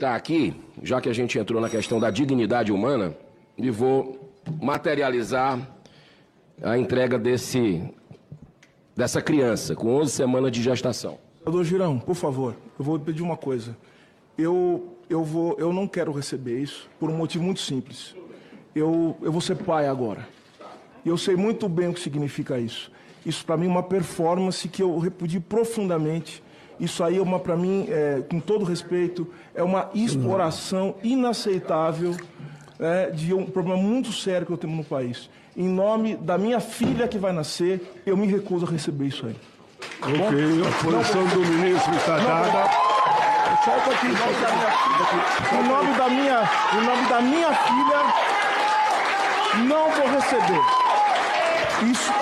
aproveitar aqui, já que a gente entrou na questão da dignidade humana, e vou materializar a entrega desse, dessa criança com 11 semanas de gestação. Doutor Girão, por favor, eu vou pedir uma coisa. Eu, eu, vou, eu não quero receber isso por um motivo muito simples. Eu, eu vou ser pai agora. E eu sei muito bem o que significa isso. Isso, para mim, é uma performance que eu repudio profundamente. Isso aí, é uma para mim, é, com todo respeito, é uma exploração inaceitável é, de um problema muito sério que eu tenho no país. Em nome da minha filha que vai nascer, eu me recuso a receber isso aí. Ok, a posição do ministro está dada. Pouquinho, só um pouquinho. Em nome da minha, em nome da minha filha, não vou receber. Isso,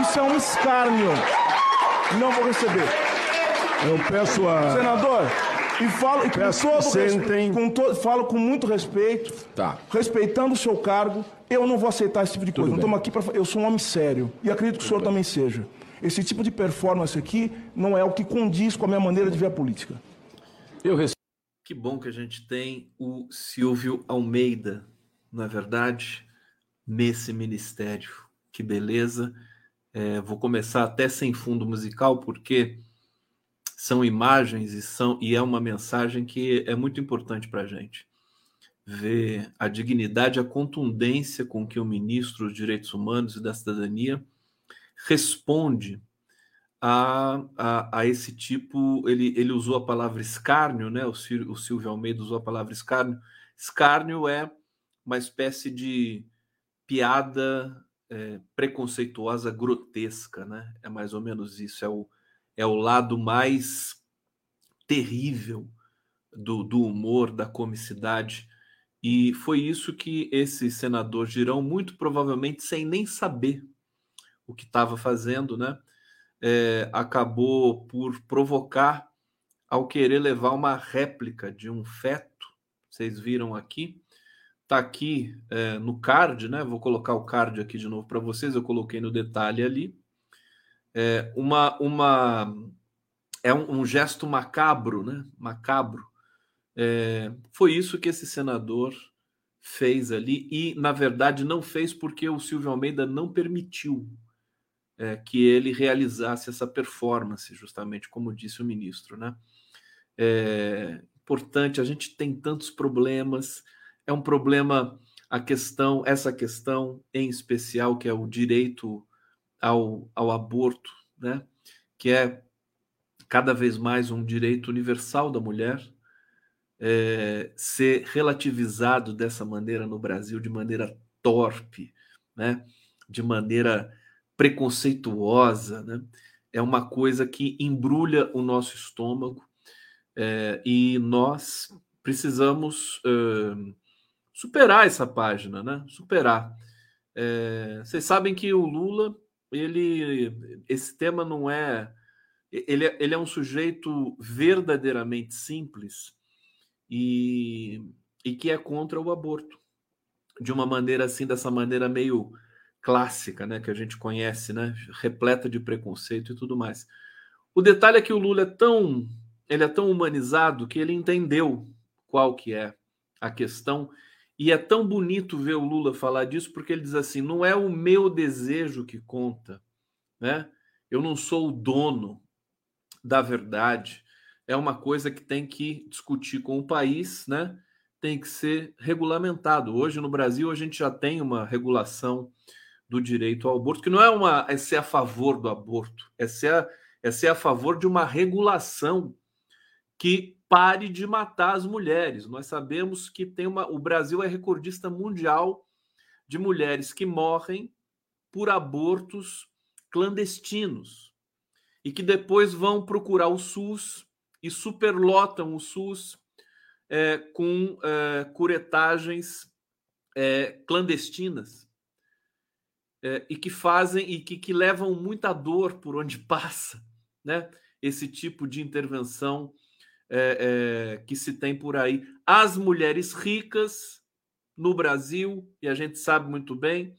isso é um escárnio. Não vou receber. Eu peço a. Senador, e falo e com Peço todo respeito, com to- falo com muito respeito, Tá. respeitando o seu cargo, eu não vou aceitar esse tipo de coisa. Não bem. estamos aqui para. Eu sou um homem sério e acredito que o senhor também seja. Esse tipo de performance aqui não é o que condiz com a minha maneira de ver a política. Eu recebi Que bom que a gente tem o Silvio Almeida, não é verdade? Nesse ministério. Que beleza. É, vou começar até sem fundo musical, porque são imagens e, são, e é uma mensagem que é muito importante para a gente. Ver a dignidade, a contundência com que o ministro dos Direitos Humanos e da Cidadania responde a, a, a esse tipo. Ele, ele usou a palavra escárnio, né? O, Sil- o Silvio Almeida usou a palavra escárnio. Escárnio é uma espécie de piada é, preconceituosa, grotesca, né? É mais ou menos isso. É o, é o lado mais terrível do, do humor, da comicidade. E foi isso que esse senador Girão, muito provavelmente sem nem saber o que estava fazendo, né? é, acabou por provocar ao querer levar uma réplica de um feto. Vocês viram aqui? Tá aqui é, no card, né? Vou colocar o card aqui de novo para vocês. Eu coloquei no detalhe ali. É, uma, uma é um, um gesto macabro, né? Macabro. É, foi isso que esse senador fez ali e, na verdade, não fez porque o Silvio Almeida não permitiu é, que ele realizasse essa performance, justamente como disse o ministro, né? É importante, a gente tem tantos problemas, é um problema a questão, essa questão em especial, que é o direito ao, ao aborto, né? Que é cada vez mais um direito universal da mulher, é, ser relativizado dessa maneira no Brasil, de maneira torpe, né? De maneira preconceituosa, né? É uma coisa que embrulha o nosso estômago é, e nós precisamos é, superar essa página, né? Superar. É, vocês sabem que o Lula, ele, esse tema não é, ele, é- ele é um sujeito verdadeiramente simples e, e que é contra o aborto de uma maneira assim, dessa maneira meio clássica, né, que a gente conhece, né, repleta de preconceito e tudo mais. O detalhe é que o Lula é tão, ele é tão humanizado que ele entendeu qual que é a questão e é tão bonito ver o Lula falar disso porque ele diz assim: não é o meu desejo que conta, né? Eu não sou o dono da verdade. É uma coisa que tem que discutir com o país, né? Tem que ser regulamentado. Hoje no Brasil a gente já tem uma regulação do direito ao aborto, que não é uma é ser a favor do aborto, é ser a, é ser a favor de uma regulação que pare de matar as mulheres. Nós sabemos que tem uma o Brasil é recordista mundial de mulheres que morrem por abortos clandestinos e que depois vão procurar o SUS e superlotam o SUS é, com é, curetagens é, clandestinas é, e que fazem e que, que levam muita dor por onde passa, né? Esse tipo de intervenção é, é, que se tem por aí. As mulheres ricas no Brasil, e a gente sabe muito bem,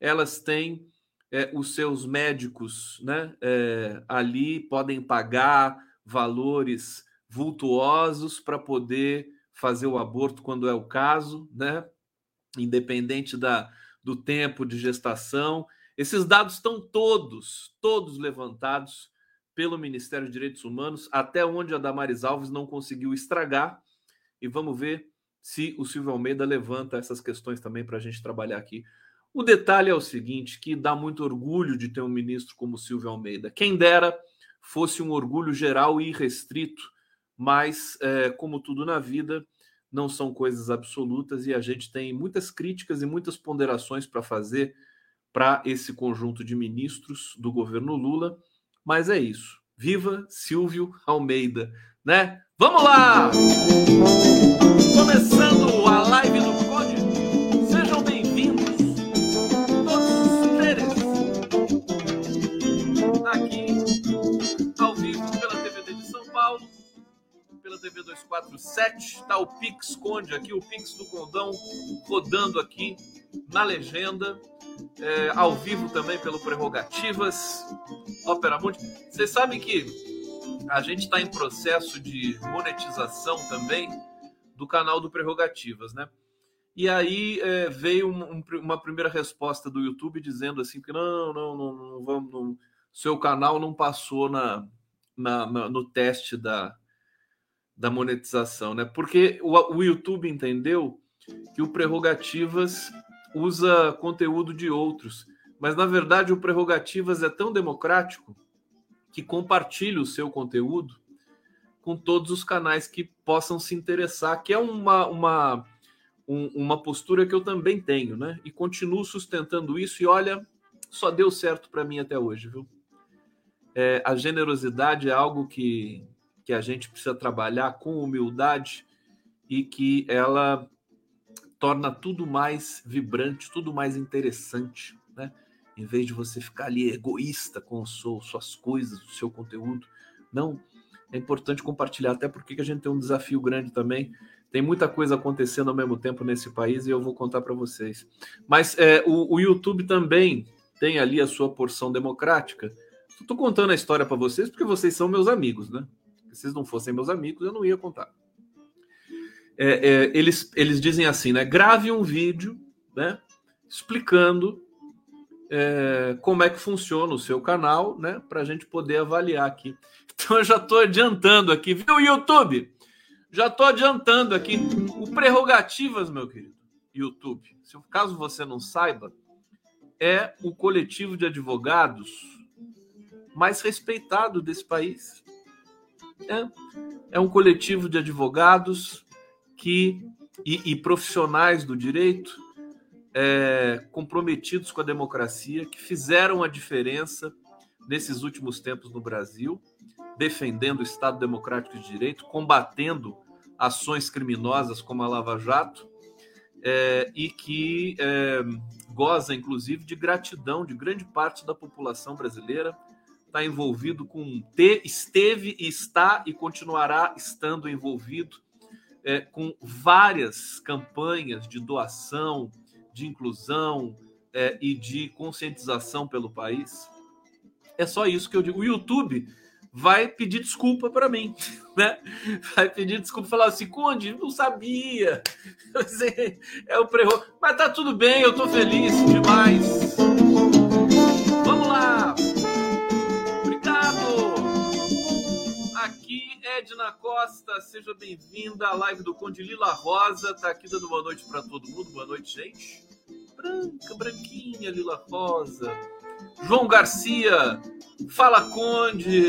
elas têm é, os seus médicos né, é, ali, podem pagar valores vultuosos para poder fazer o aborto quando é o caso, né? Independente da, do tempo de gestação. Esses dados estão todos, todos levantados pelo Ministério de Direitos Humanos, até onde a Damares Alves não conseguiu estragar. E vamos ver se o Silvio Almeida levanta essas questões também para a gente trabalhar aqui. O detalhe é o seguinte, que dá muito orgulho de ter um ministro como Silvio Almeida. Quem dera fosse um orgulho geral e irrestrito, mas, é, como tudo na vida, não são coisas absolutas e a gente tem muitas críticas e muitas ponderações para fazer para esse conjunto de ministros do governo Lula mas é isso. Viva Silvio Almeida, né? Vamos lá! Começando a live do Code. Sejam bem-vindos, todos seres, aqui ao vivo pela TVD de São Paulo, pela TV 247, tá o Pix Conde aqui, o Pix do Condão rodando aqui na legenda é, ao vivo também pelo Prerrogativas, Opera Mundi. Vocês sabem que a gente está em processo de monetização também do canal do Prerrogativas, né? E aí é, veio um, uma primeira resposta do YouTube dizendo assim que não, não, não, não vamos, não, seu canal não passou na, na, na, no teste da, da monetização, né? Porque o, o YouTube entendeu que o Prerrogativas usa conteúdo de outros. Mas, na verdade, o Prerrogativas é tão democrático que compartilha o seu conteúdo com todos os canais que possam se interessar, que é uma, uma, um, uma postura que eu também tenho, né? E continuo sustentando isso, e olha, só deu certo para mim até hoje, viu? É, a generosidade é algo que, que a gente precisa trabalhar com humildade e que ela torna tudo mais vibrante, tudo mais interessante, né? Em vez de você ficar ali egoísta com suas coisas, o seu conteúdo. Não, é importante compartilhar, até porque a gente tem um desafio grande também. Tem muita coisa acontecendo ao mesmo tempo nesse país e eu vou contar para vocês. Mas é, o, o, YouTube também tem ali a sua porção democrática. Estou contando a história para vocês porque vocês são meus amigos, né? Se vocês não fossem meus amigos, eu não ia contar é, é, eles, eles dizem assim, né? Grave um vídeo, né? Explicando é, como é que funciona o seu canal, né? Para a gente poder avaliar aqui. Então eu já estou adiantando aqui, viu, YouTube? Já estou adiantando aqui o prerrogativas, meu querido YouTube. Se caso você não saiba, é o coletivo de advogados mais respeitado desse país. É, é um coletivo de advogados que e, e profissionais do direito é, comprometidos com a democracia que fizeram a diferença nesses últimos tempos no Brasil, defendendo o Estado Democrático de Direito, combatendo ações criminosas como a Lava Jato, é, e que é, goza, inclusive, de gratidão de grande parte da população brasileira. Está envolvido com. Te, esteve, está e continuará estando envolvido é, com várias campanhas de doação, de inclusão é, e de conscientização pelo país. É só isso que eu digo. O YouTube vai pedir desculpa para mim, né? Vai pedir desculpa, falar assim, Conde, não sabia. É o prerro. Mas tá tudo bem, eu tô feliz demais. Edna Costa, seja bem-vinda à live do Conde Lila Rosa. Tá aqui dando boa noite para todo mundo. Boa noite, gente. Branca, branquinha, Lila Rosa. João Garcia, fala Conde.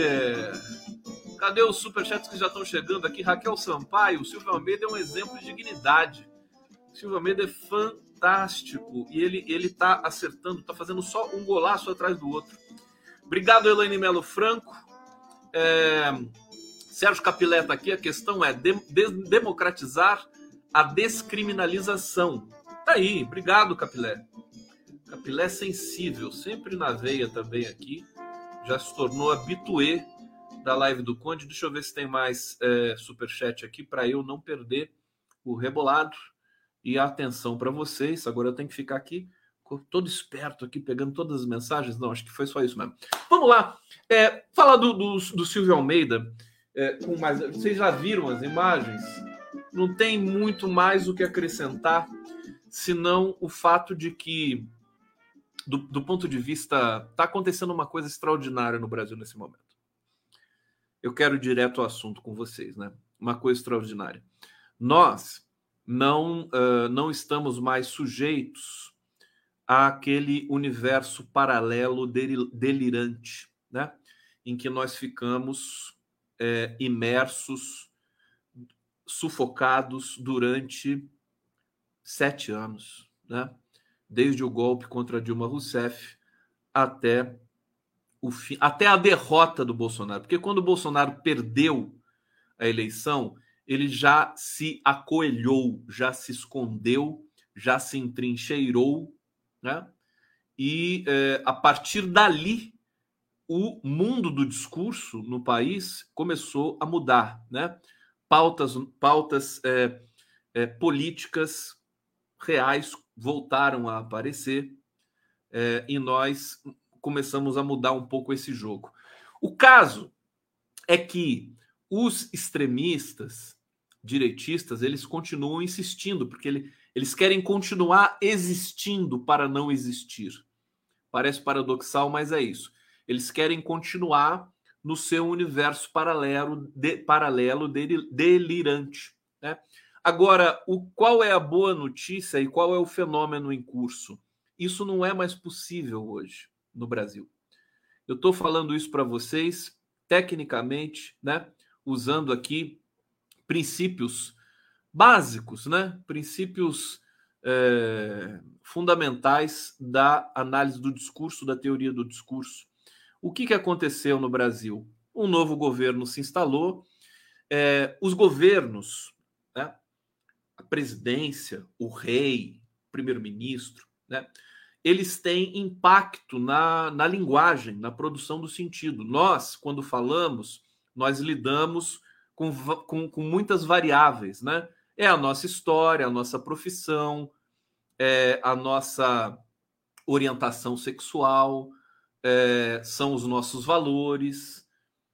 Cadê os superchats que já estão chegando aqui? Raquel Sampaio, Silvio Almeida é um exemplo de dignidade. Silvio Almeida é fantástico e ele ele tá acertando, tá fazendo só um golaço atrás do outro. Obrigado, Elaine Melo Franco. É, Sérgio Capilé está aqui, a questão é de, de, democratizar a descriminalização. Tá aí, obrigado, Capilé. Capilé sensível, sempre na veia também aqui. Já se tornou habituê da live do Conde. Deixa eu ver se tem mais é, superchat aqui para eu não perder o rebolado. E a atenção para vocês. Agora eu tenho que ficar aqui todo esperto aqui, pegando todas as mensagens. Não, acho que foi só isso mesmo. Vamos lá. É, falar do, do, do Silvio Almeida. É, com mais. Vocês já viram as imagens? Não tem muito mais o que acrescentar, senão o fato de que, do, do ponto de vista. Está acontecendo uma coisa extraordinária no Brasil nesse momento. Eu quero ir direto ao assunto com vocês, né? Uma coisa extraordinária. Nós não, uh, não estamos mais sujeitos àquele universo paralelo delirante, né? Em que nós ficamos é, imersos, sufocados durante sete anos, né? Desde o golpe contra Dilma Rousseff até o fim, até a derrota do Bolsonaro, porque quando o Bolsonaro perdeu a eleição, ele já se acoelhou, já se escondeu, já se entrincheirou, né? E é, a partir dali o mundo do discurso no país começou a mudar, né? Pautas, pautas é, é, políticas reais voltaram a aparecer é, e nós começamos a mudar um pouco esse jogo. O caso é que os extremistas, direitistas, eles continuam insistindo, porque ele, eles querem continuar existindo para não existir. Parece paradoxal, mas é isso. Eles querem continuar no seu universo paralelo, de, paralelo delirante. Né? Agora, o, qual é a boa notícia e qual é o fenômeno em curso? Isso não é mais possível hoje no Brasil. Eu estou falando isso para vocês tecnicamente, né? Usando aqui princípios básicos, né? Princípios é, fundamentais da análise do discurso, da teoria do discurso. O que, que aconteceu no Brasil? Um novo governo se instalou, é, os governos, né, a presidência, o rei, o primeiro-ministro, né, eles têm impacto na, na linguagem, na produção do sentido. Nós, quando falamos, nós lidamos com, com, com muitas variáveis, né? É a nossa história, a nossa profissão, é a nossa orientação sexual, é, são os nossos valores,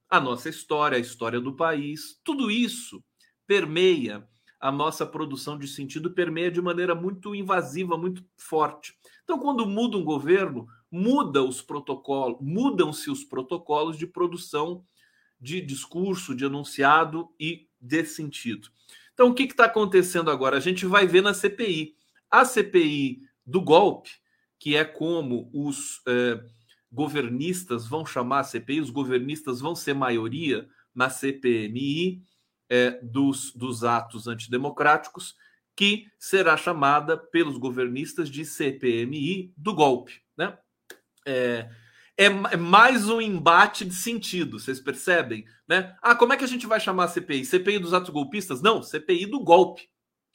a nossa história, a história do país. Tudo isso permeia a nossa produção de sentido, permeia de maneira muito invasiva, muito forte. Então, quando muda um governo, muda os protocolos, mudam-se os protocolos de produção de discurso, de enunciado e de sentido. Então, o que está acontecendo agora? A gente vai ver na CPI. A CPI do golpe, que é como os eh, governistas vão chamar a CPI, os governistas vão ser maioria na CPMI é, dos, dos atos antidemocráticos, que será chamada pelos governistas de CPMI do golpe. Né? É, é, é mais um embate de sentido, vocês percebem? Né? Ah, como é que a gente vai chamar a CPI? CPI dos atos golpistas? Não, CPI do golpe.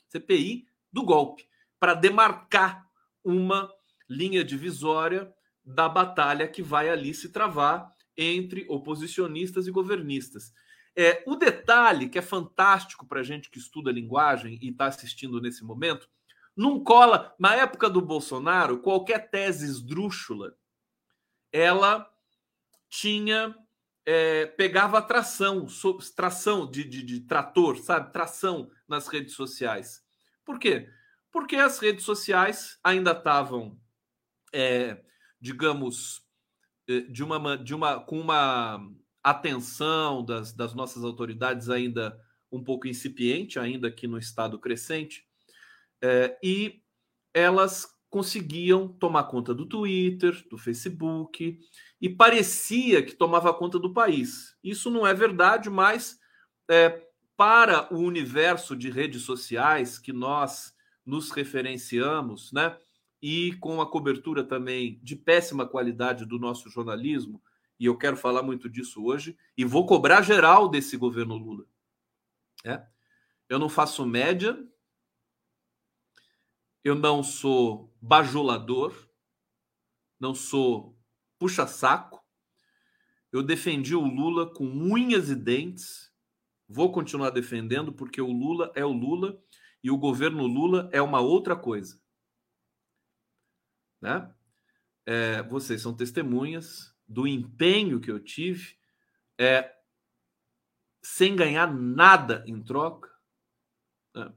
CPI do golpe, para demarcar uma linha divisória da batalha que vai ali se travar entre oposicionistas e governistas. É, o detalhe que é fantástico para a gente que estuda linguagem e está assistindo nesse momento, não cola. Na época do Bolsonaro, qualquer tese esdrúxula, ela tinha. É, pegava tração, tração de, de, de trator, sabe? Tração nas redes sociais. Por quê? Porque as redes sociais ainda estavam é, digamos, eh, de uma, de uma com uma atenção das, das nossas autoridades ainda um pouco incipiente, ainda aqui no estado crescente, é, e elas conseguiam tomar conta do Twitter, do Facebook, e parecia que tomava conta do país. Isso não é verdade, mas é, para o universo de redes sociais que nós nos referenciamos, né? E com a cobertura também de péssima qualidade do nosso jornalismo, e eu quero falar muito disso hoje, e vou cobrar geral desse governo Lula. É? Eu não faço média, eu não sou bajulador, não sou puxa-saco, eu defendi o Lula com unhas e dentes, vou continuar defendendo, porque o Lula é o Lula e o governo Lula é uma outra coisa né? É, vocês são testemunhas do empenho que eu tive é, sem ganhar nada em troca, né?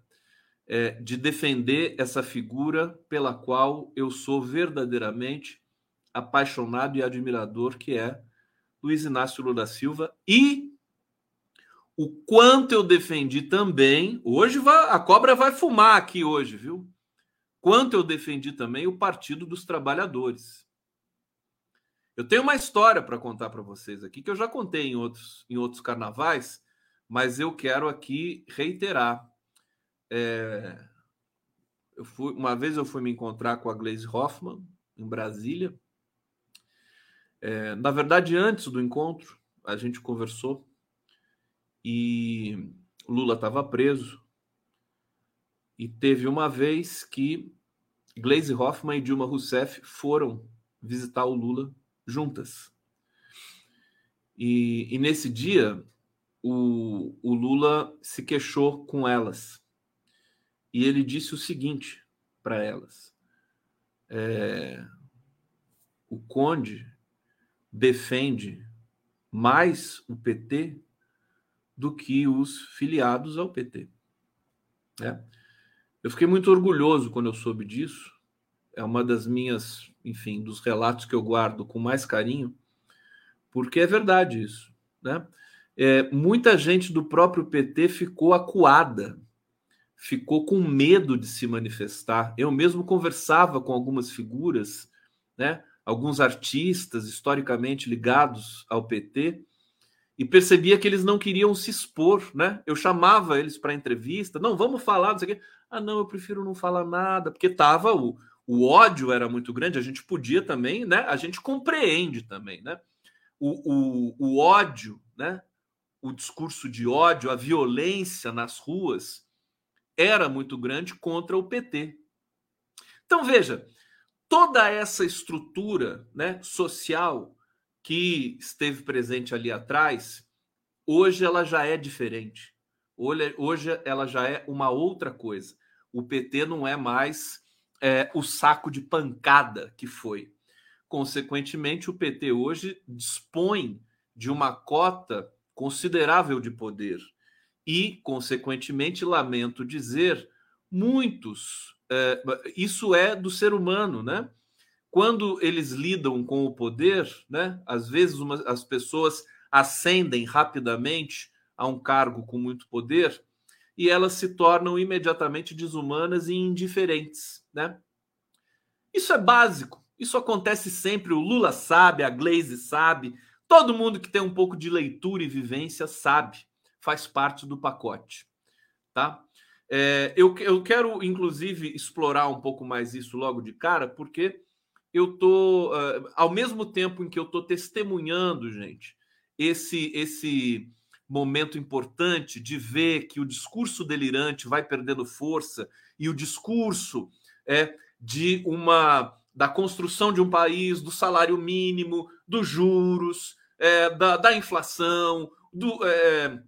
é, de defender essa figura pela qual eu sou verdadeiramente apaixonado e admirador, que é Luiz Inácio Lula da Silva, e o quanto eu defendi também. Hoje vai, a cobra vai fumar aqui hoje, viu? Quanto eu defendi também o Partido dos Trabalhadores. Eu tenho uma história para contar para vocês aqui que eu já contei em outros, em outros carnavais, mas eu quero aqui reiterar. É, eu fui, uma vez eu fui me encontrar com a Glaze Hoffman em Brasília. É, na verdade, antes do encontro, a gente conversou e Lula estava preso. E teve uma vez que Glaze Hoffman e Dilma Rousseff foram visitar o Lula juntas. E, e nesse dia, o, o Lula se queixou com elas. E ele disse o seguinte para elas: é, o Conde defende mais o PT do que os filiados ao PT. É. Eu fiquei muito orgulhoso quando eu soube disso. É uma das minhas, enfim, dos relatos que eu guardo com mais carinho, porque é verdade isso. Né? É, muita gente do próprio PT ficou acuada, ficou com medo de se manifestar. Eu mesmo conversava com algumas figuras, né? alguns artistas historicamente ligados ao PT, e percebia que eles não queriam se expor, né? Eu chamava eles para entrevista, não, vamos falar, não sei o quê. Ah, não, eu prefiro não falar nada, porque tava o, o ódio era muito grande, a gente podia também, né? A gente compreende também, né? O, o, o ódio, né? O discurso de ódio, a violência nas ruas era muito grande contra o PT. Então veja, toda essa estrutura, né, social que esteve presente ali atrás, hoje ela já é diferente. Hoje ela já é uma outra coisa. O PT não é mais é, o saco de pancada que foi. Consequentemente, o PT hoje dispõe de uma cota considerável de poder. E, consequentemente, lamento dizer, muitos. É, isso é do ser humano, né? quando eles lidam com o poder, né, às vezes uma, as pessoas ascendem rapidamente a um cargo com muito poder e elas se tornam imediatamente desumanas e indiferentes, né? Isso é básico. Isso acontece sempre. O Lula sabe, a Glaze sabe, todo mundo que tem um pouco de leitura e vivência sabe. Faz parte do pacote, tá? É, eu, eu quero, inclusive, explorar um pouco mais isso logo de cara, porque eu tô uh, ao mesmo tempo em que eu tô testemunhando, gente, esse esse momento importante de ver que o discurso delirante vai perdendo força e o discurso é de uma da construção de um país, do salário mínimo, dos juros, é, da, da, inflação, do, é,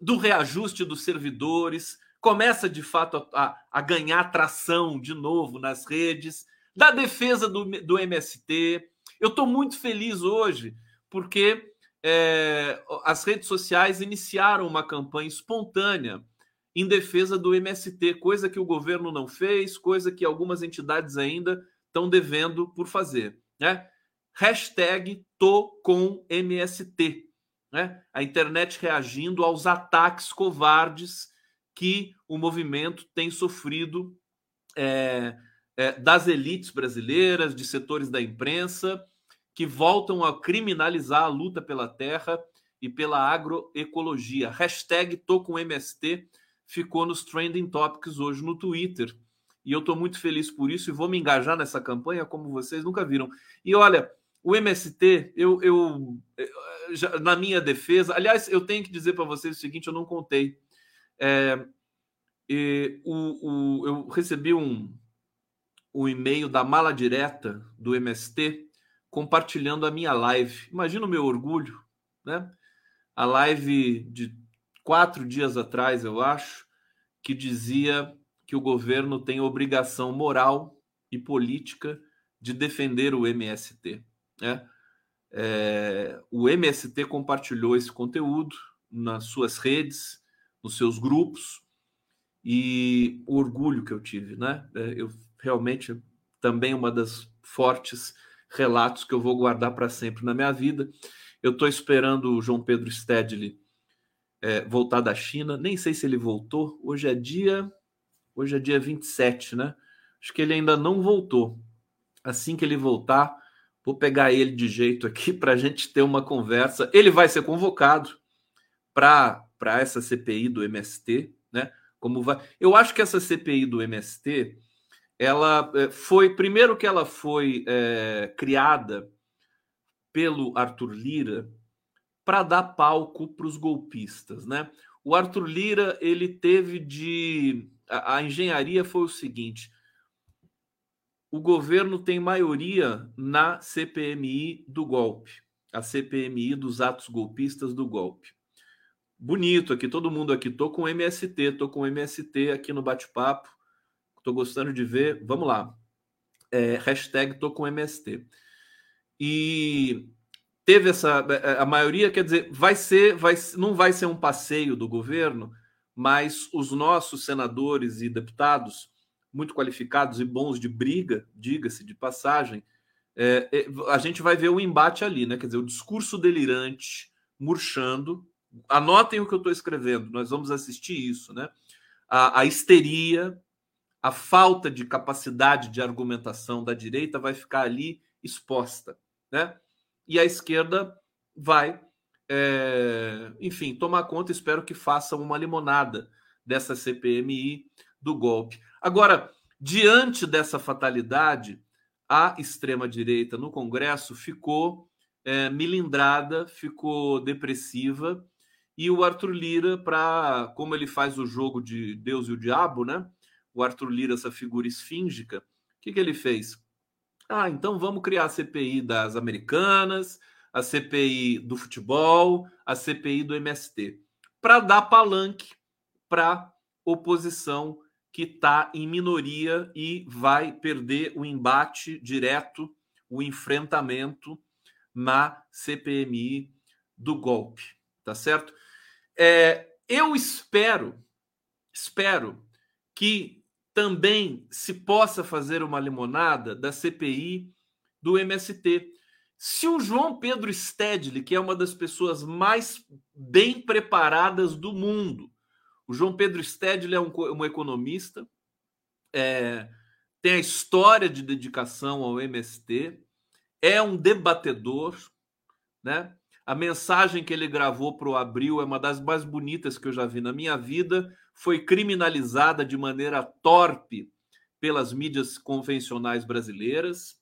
do reajuste dos servidores, começa de fato a, a ganhar tração de novo nas redes da defesa do, do MST. Eu estou muito feliz hoje porque é, as redes sociais iniciaram uma campanha espontânea em defesa do MST, coisa que o governo não fez, coisa que algumas entidades ainda estão devendo por fazer. Né? Hashtag tô com MST. Né? A internet reagindo aos ataques covardes que o movimento tem sofrido é, é, das elites brasileiras, de setores da imprensa, que voltam a criminalizar a luta pela terra e pela agroecologia. Hashtag tô com MST ficou nos trending topics hoje no Twitter. E eu estou muito feliz por isso e vou me engajar nessa campanha como vocês nunca viram. E olha, o MST, eu, eu já, na minha defesa, aliás, eu tenho que dizer para vocês o seguinte: eu não contei. É, o, o, eu recebi um, o e-mail da mala direta do MST compartilhando a minha live. Imagina o meu orgulho, né? A live de quatro dias atrás, eu acho, que dizia que o governo tem obrigação moral e política de defender o MST. Né? É, o MST compartilhou esse conteúdo nas suas redes, nos seus grupos, e o orgulho que eu tive, né? É, eu realmente também uma das fortes relatos que eu vou guardar para sempre na minha vida. Eu estou esperando o João Pedro Stedley é, voltar da China. Nem sei se ele voltou. Hoje é dia. Hoje é dia 27, né? Acho que ele ainda não voltou. Assim que ele voltar, vou pegar ele de jeito aqui para a gente ter uma conversa. Ele vai ser convocado para essa CPI do MST, né? Como vai? Eu acho que essa CPI do MST, ela é, foi primeiro que ela foi é, criada pelo Arthur Lira para dar palco para os golpistas, né? O Arthur Lira ele teve de a, a engenharia foi o seguinte: o governo tem maioria na CPMI do golpe, a CPMI dos atos golpistas do golpe. Bonito aqui, todo mundo aqui. Tô com MST, tô com MST aqui no bate-papo. Tô gostando de ver. Vamos lá. É, hashtag tô com MST. E teve essa é, é, a maioria quer dizer vai ser vai não vai ser um passeio do governo mas os nossos senadores e deputados muito qualificados e bons de briga diga-se de passagem é, é, a gente vai ver o embate ali né quer dizer o discurso delirante murchando anotem o que eu estou escrevendo nós vamos assistir isso né a, a histeria a falta de capacidade de argumentação da direita vai ficar ali exposta né e a esquerda vai, é, enfim, tomar conta. Espero que façam uma limonada dessa CPMI do golpe. Agora, diante dessa fatalidade, a extrema-direita no Congresso ficou é, milindrada, ficou depressiva, e o Arthur Lira, para como ele faz o jogo de Deus e o Diabo, né? Arthur Lira, essa figura esfíngica, o que, que ele fez? Ah, então vamos criar a CPI das Americanas, a CPI do futebol, a CPI do MST, para dar palanque para oposição que está em minoria e vai perder o embate direto, o enfrentamento na CPMI do golpe, tá certo? É, eu espero, espero que também se possa fazer uma limonada da CPI do MST. Se o João Pedro Stedley, que é uma das pessoas mais bem preparadas do mundo, o João Pedro Stedley é um, um economista, é, tem a história de dedicação ao MST, é um debatedor, né? A mensagem que ele gravou para o Abril é uma das mais bonitas que eu já vi na minha vida foi criminalizada de maneira torpe pelas mídias convencionais brasileiras,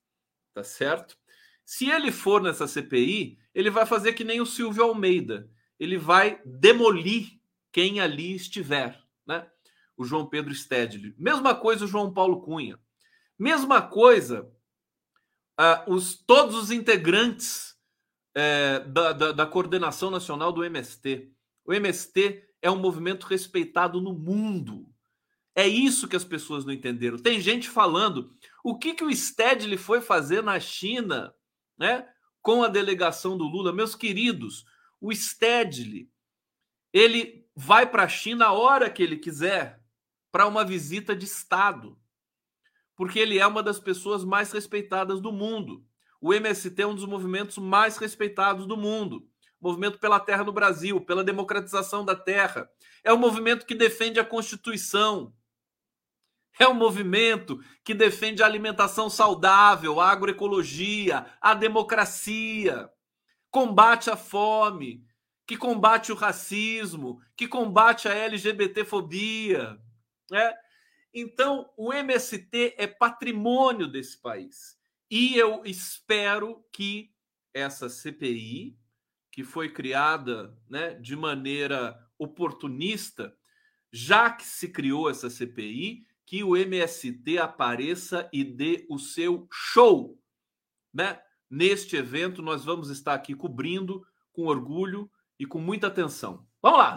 tá certo? Se ele for nessa CPI, ele vai fazer que nem o Silvio Almeida, ele vai demolir quem ali estiver, né? O João Pedro Stedley. Mesma coisa o João Paulo Cunha. Mesma coisa uh, os, todos os integrantes uh, da, da, da coordenação nacional do MST. O MST é um movimento respeitado no mundo. É isso que as pessoas não entenderam. Tem gente falando o que, que o Stedley foi fazer na China, né? Com a delegação do Lula. Meus queridos, o Stedley, ele vai para a China a hora que ele quiser para uma visita de Estado, porque ele é uma das pessoas mais respeitadas do mundo. O MST é um dos movimentos mais respeitados do mundo movimento pela terra no Brasil, pela democratização da terra. É um movimento que defende a Constituição. É um movimento que defende a alimentação saudável, a agroecologia, a democracia, combate a fome, que combate o racismo, que combate a LGBTfobia. Né? Então, o MST é patrimônio desse país. E eu espero que essa CPI, que foi criada né, de maneira oportunista, já que se criou essa CPI, que o MST apareça e dê o seu show. Né? Neste evento, nós vamos estar aqui cobrindo com orgulho e com muita atenção. Vamos lá!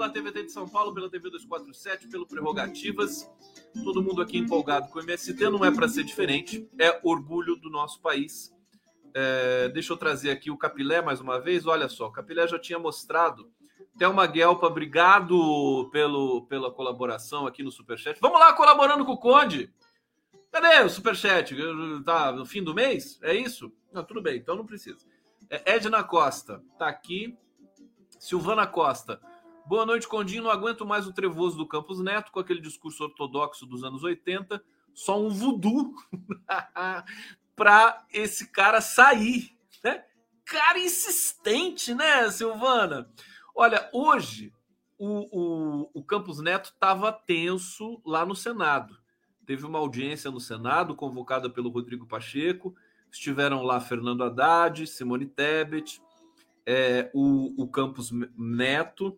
Pela TVT de São Paulo, pela TV 247, pelo Prerrogativas. Todo mundo aqui empolgado com o MST, não é para ser diferente, é orgulho do nosso país. É, deixa eu trazer aqui o Capilé mais uma vez. Olha só, o Capilé já tinha mostrado. Thelma Guelpa, obrigado pelo, pela colaboração aqui no Superchat. Vamos lá, colaborando com o Conde. Cadê o Superchat? Tá no fim do mês? É isso? Não, tudo bem, então não precisa. É Edna Costa, tá aqui. Silvana Costa. Boa noite, Condinho. Não aguento mais o trevoso do Campos Neto com aquele discurso ortodoxo dos anos 80. Só um voodoo para esse cara sair, né? Cara insistente, né, Silvana? Olha, hoje o, o, o Campos Neto estava tenso lá no Senado. Teve uma audiência no Senado convocada pelo Rodrigo Pacheco. Estiveram lá Fernando Haddad, Simone Tebet, é, o, o Campos Neto.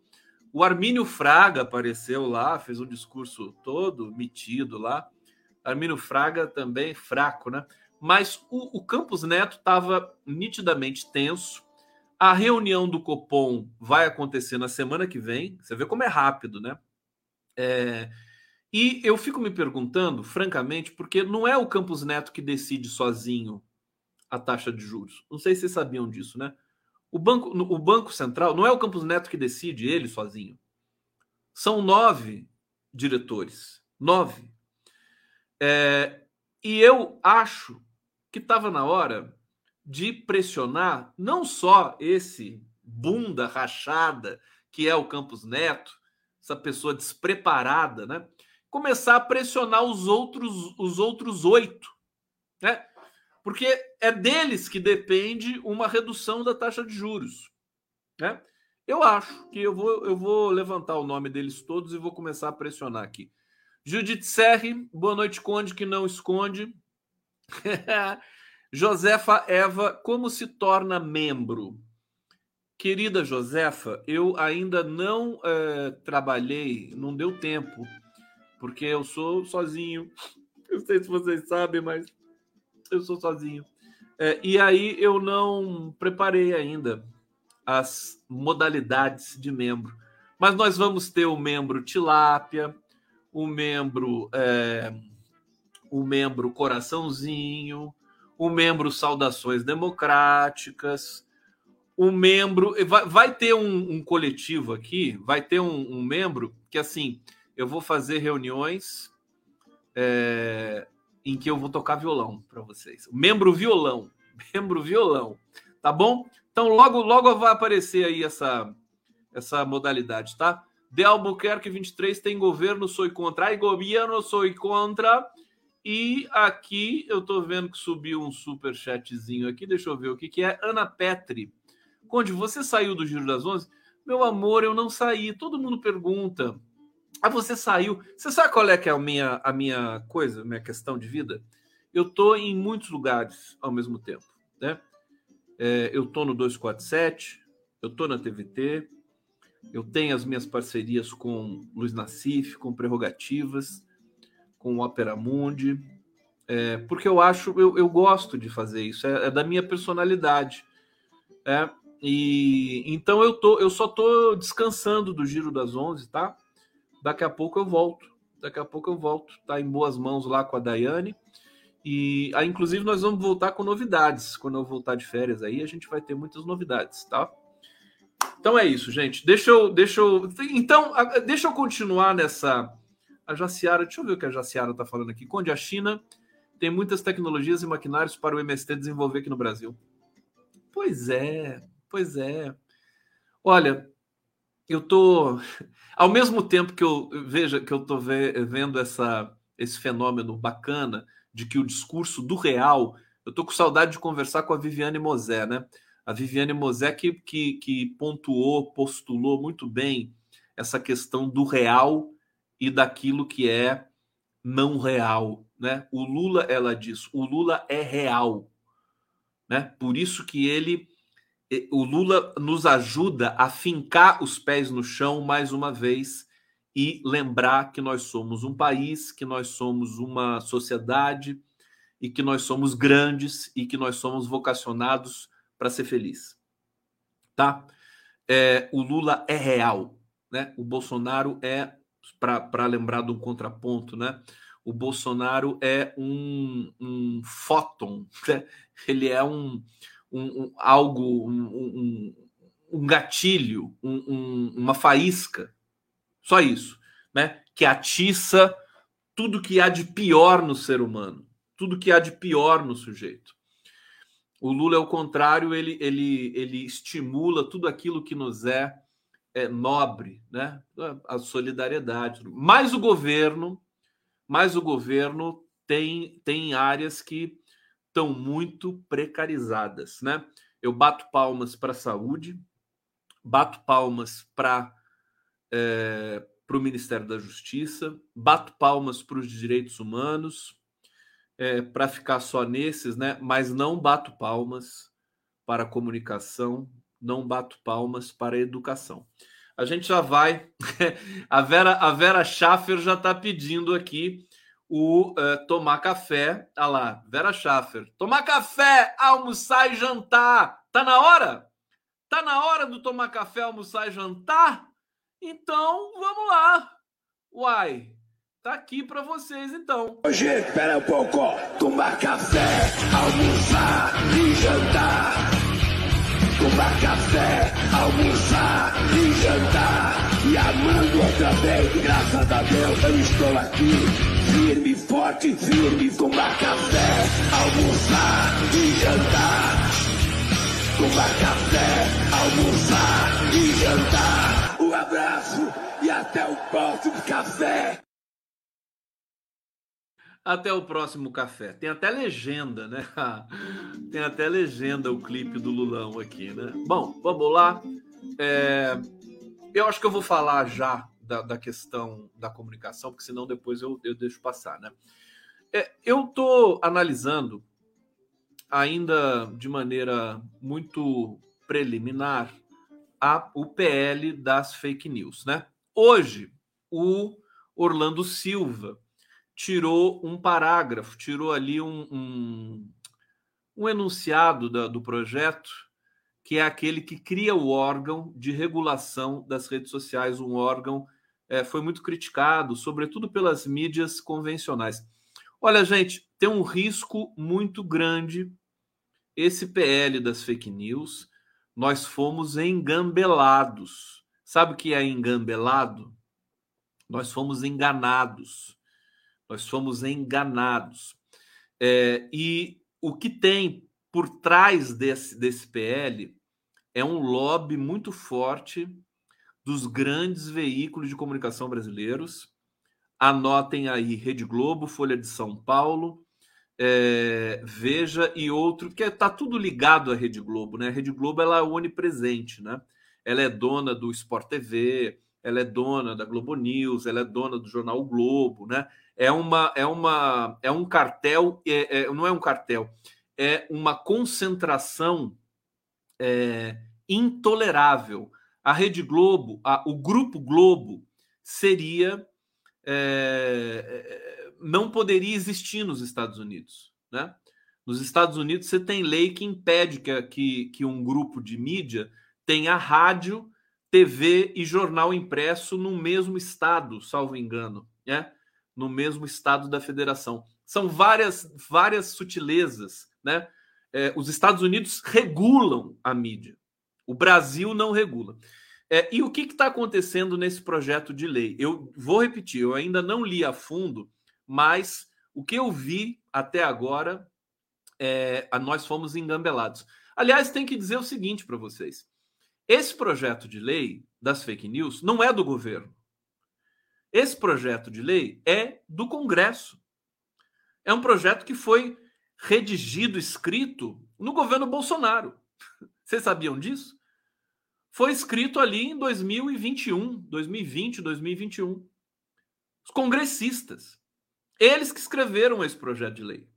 O Armínio Fraga apareceu lá, fez um discurso todo metido lá. Armínio Fraga também fraco, né? Mas o, o Campos Neto estava nitidamente tenso. A reunião do Copom vai acontecer na semana que vem. Você vê como é rápido, né? É, e eu fico me perguntando, francamente, porque não é o Campos Neto que decide sozinho a taxa de juros. Não sei se vocês sabiam disso, né? O Banco, o banco Central não é o Campos Neto que decide ele sozinho. São nove diretores. Nove. É, e eu acho que estava na hora de pressionar não só esse bunda rachada que é o Campos Neto, essa pessoa despreparada, né? Começar a pressionar os outros os outros oito, né? Porque é deles que depende uma redução da taxa de juros, né? Eu acho que eu vou eu vou levantar o nome deles todos e vou começar a pressionar aqui. Judith Serri, boa noite, Conde, que não esconde. Josefa Eva, como se torna membro? Querida Josefa, eu ainda não é, trabalhei, não deu tempo, porque eu sou sozinho. Eu sei se vocês sabem, mas eu sou sozinho. É, e aí eu não preparei ainda as modalidades de membro. Mas nós vamos ter o membro tilápia, o membro, é, o membro coraçãozinho, o membro Saudações Democráticas, o membro. Vai, vai ter um, um, coletivo aqui, vai ter um, um, membro que, assim, eu vou fazer reuniões é, em que eu vou tocar violão para vocês. Membro violão. Membro violão. Tá bom? Então, logo, logo vai aparecer aí essa, essa modalidade, tá? De Albuquerque 23 tem governo, sou contra. Ai, governo, sou contra. E aqui eu tô vendo que subiu um super chatzinho aqui, deixa eu ver o que, que é. Ana Petri. Conde, você saiu do Giro das Onze? Meu amor, eu não saí. Todo mundo pergunta. Ah, você saiu. Você sabe qual é que é a minha, a minha coisa, a minha questão de vida? Eu tô em muitos lugares ao mesmo tempo, né? É, eu tô no 247, eu tô na TVT, eu tenho as minhas parcerias com Luiz Nassif, com Prerrogativas, com Opera Mundi, é, porque eu acho, eu, eu gosto de fazer isso, é, é, da minha personalidade. É, e então eu tô, eu só tô descansando do Giro das Onze, tá? Daqui a pouco eu volto. Daqui a pouco eu volto. Tá em boas mãos lá com a Daiane. E aí, inclusive, nós vamos voltar com novidades. Quando eu voltar de férias aí, a gente vai ter muitas novidades, tá? Então é isso, gente. Deixa eu, deixa eu, então, deixa eu continuar nessa a Jaciara, deixa eu ver o que a Jaciara está falando aqui. Conde, a China tem muitas tecnologias e maquinários para o MST desenvolver aqui no Brasil. Pois é, pois é. Olha, eu tô ao mesmo tempo que eu veja que eu tô vendo essa esse fenômeno bacana de que o discurso do real, eu tô com saudade de conversar com a Viviane Mosé, né? A Viviane Mosé que, que, que pontuou, postulou muito bem essa questão do real e daquilo que é não real, né? O Lula, ela diz, o Lula é real, né? Por isso que ele, o Lula nos ajuda a fincar os pés no chão mais uma vez e lembrar que nós somos um país, que nós somos uma sociedade e que nós somos grandes e que nós somos vocacionados para ser feliz, tá? É, o Lula é real, né? O Bolsonaro é para lembrar de um contraponto, né? O Bolsonaro é um, um fóton, né? ele é um, um, um algo, um, um gatilho, uma faísca, só isso, né? Que atiça tudo que há de pior no ser humano, tudo que há de pior no sujeito. O Lula é o contrário, ele, ele, ele estimula tudo aquilo que nos é, é nobre, né? A solidariedade. Mas o governo, mas o governo tem, tem áreas que estão muito precarizadas, né? Eu bato palmas para a saúde, bato palmas para é, o Ministério da Justiça, bato palmas para os direitos humanos, é, para ficar só nesses, né? Mas não bato palmas para a comunicação, não bato palmas para a educação. A gente já vai. a Vera, a Vera Schaffer já está pedindo aqui o uh, tomar café. Ah lá, Vera Schaffer. Tomar café, almoçar e jantar. Tá na hora? Tá na hora do tomar café, almoçar e jantar? Então, vamos lá. Uai, Tá aqui para vocês então. Hoje, espera um pouco, tomar café, almoçar e jantar. Tomar café, almoçar e jantar. E amando outra vez, graças a Deus eu estou aqui. Firme, forte, firme, tomar café, almoçar e jantar. Tomar café, almoçar e jantar. Um abraço e até o próximo café. Até o próximo café. Tem até legenda, né? Tem até legenda o clipe do Lulão aqui, né? Bom, vamos lá. É... Eu acho que eu vou falar já da, da questão da comunicação, porque senão depois eu, eu deixo passar, né? É, eu estou analisando, ainda de maneira muito preliminar, a, o PL das fake news, né? Hoje, o Orlando Silva tirou um parágrafo, tirou ali um, um, um enunciado da, do projeto, que é aquele que cria o órgão de regulação das redes sociais, um órgão é, foi muito criticado, sobretudo pelas mídias convencionais. Olha, gente, tem um risco muito grande esse PL das fake news. Nós fomos engambelados. Sabe o que é engambelado? Nós fomos enganados. Nós fomos enganados. É, e o que tem por trás desse, desse PL é um lobby muito forte dos grandes veículos de comunicação brasileiros. Anotem aí Rede Globo, Folha de São Paulo, é, Veja e outro, que está tudo ligado à Rede Globo, né? A Rede Globo ela é onipresente, né? Ela é dona do Sport TV, ela é dona da Globo News, ela é dona do jornal o Globo, né? É uma é uma é um cartel, é, é, não é um cartel, é uma concentração é, intolerável. A Rede Globo, a, o Grupo Globo seria é, é, não poderia existir nos Estados Unidos, né? Nos Estados Unidos você tem lei que impede que, que, que um grupo de mídia tenha rádio TV e jornal impresso no mesmo estado, salvo engano, né? no mesmo estado da federação. São várias, várias sutilezas. Né? É, os Estados Unidos regulam a mídia, o Brasil não regula. É, e o que está acontecendo nesse projeto de lei? Eu vou repetir, eu ainda não li a fundo, mas o que eu vi até agora, é, nós fomos engambelados. Aliás, tem que dizer o seguinte para vocês: esse projeto de lei das fake news não é do governo. Esse projeto de lei é do Congresso. É um projeto que foi redigido, escrito no governo Bolsonaro. Vocês sabiam disso? Foi escrito ali em 2021, 2020, 2021. Os congressistas, eles que escreveram esse projeto de lei.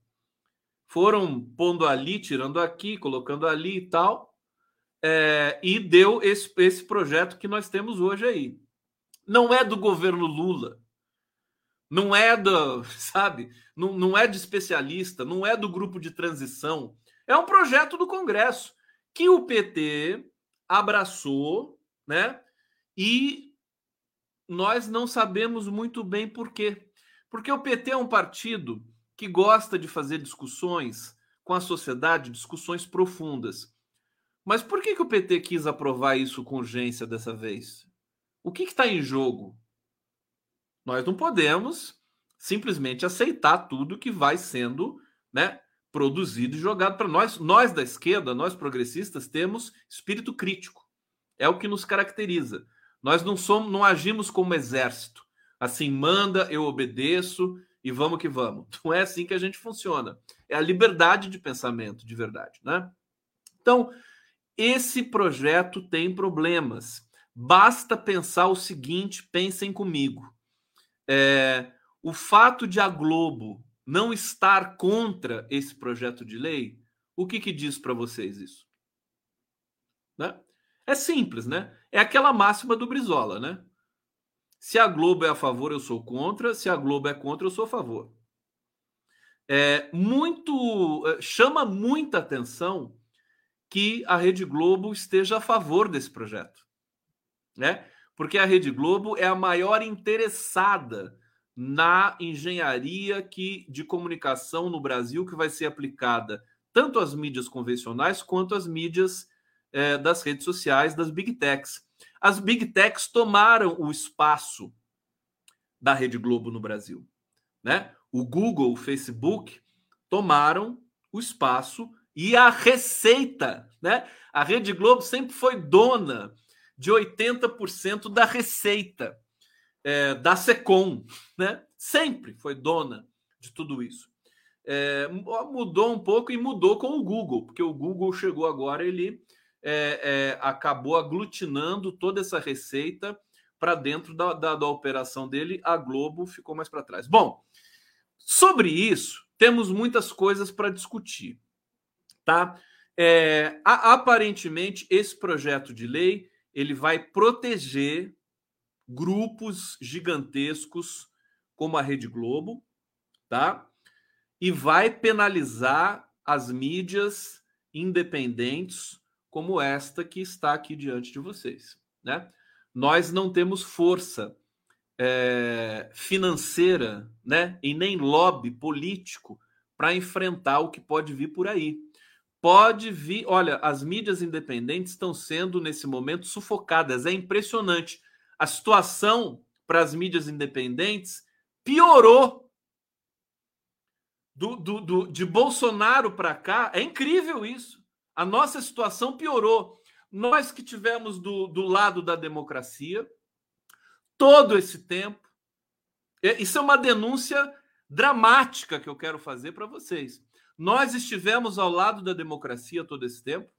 Foram pondo ali, tirando aqui, colocando ali e tal é, e deu esse, esse projeto que nós temos hoje aí. Não é do governo Lula, não é do, sabe, não, não é de especialista, não é do grupo de transição, é um projeto do Congresso que o PT abraçou, né? E nós não sabemos muito bem por quê. Porque o PT é um partido que gosta de fazer discussões com a sociedade, discussões profundas. Mas por que, que o PT quis aprovar isso com urgência dessa vez? O que está em jogo? Nós não podemos simplesmente aceitar tudo que vai sendo né, produzido e jogado para nós. Nós da esquerda, nós progressistas, temos espírito crítico. É o que nos caracteriza. Nós não somos, não agimos como exército. Assim, manda, eu obedeço e vamos que vamos. Não é assim que a gente funciona. É a liberdade de pensamento, de verdade, né? Então, esse projeto tem problemas. Basta pensar o seguinte, pensem comigo. É, o fato de a Globo não estar contra esse projeto de lei, o que, que diz para vocês isso? Né? É simples, né? É aquela máxima do Brizola, né? Se a Globo é a favor, eu sou contra. Se a Globo é contra, eu sou a favor. É muito é, chama muita atenção que a Rede Globo esteja a favor desse projeto, né? Porque a Rede Globo é a maior interessada na engenharia que, de comunicação no Brasil que vai ser aplicada tanto às mídias convencionais quanto às mídias é, das redes sociais, das big techs. As big techs tomaram o espaço da Rede Globo no Brasil. Né? O Google, o Facebook tomaram o espaço e a receita. Né? A Rede Globo sempre foi dona de 80% da receita é, da Secom, né? Sempre foi dona de tudo isso. É, mudou um pouco e mudou com o Google, porque o Google chegou agora, ele é, é acabou aglutinando toda essa receita para dentro da, da, da operação dele, a Globo ficou mais para trás. Bom, sobre isso, temos muitas coisas para discutir, tá? É, aparentemente, esse projeto de lei ele vai proteger grupos gigantescos como a Rede Globo, tá? E vai penalizar as mídias independentes como esta que está aqui diante de vocês, né? Nós não temos força é, financeira, né? E nem lobby político para enfrentar o que pode vir por aí. Pode vir, olha, as mídias independentes estão sendo nesse momento sufocadas, é impressionante a situação para as mídias independentes piorou. Do, do, do de Bolsonaro para cá, é incrível isso. A nossa situação piorou. Nós que tivemos do, do lado da democracia todo esse tempo, isso é uma denúncia dramática que eu quero fazer para vocês. Nós estivemos ao lado da democracia todo esse tempo,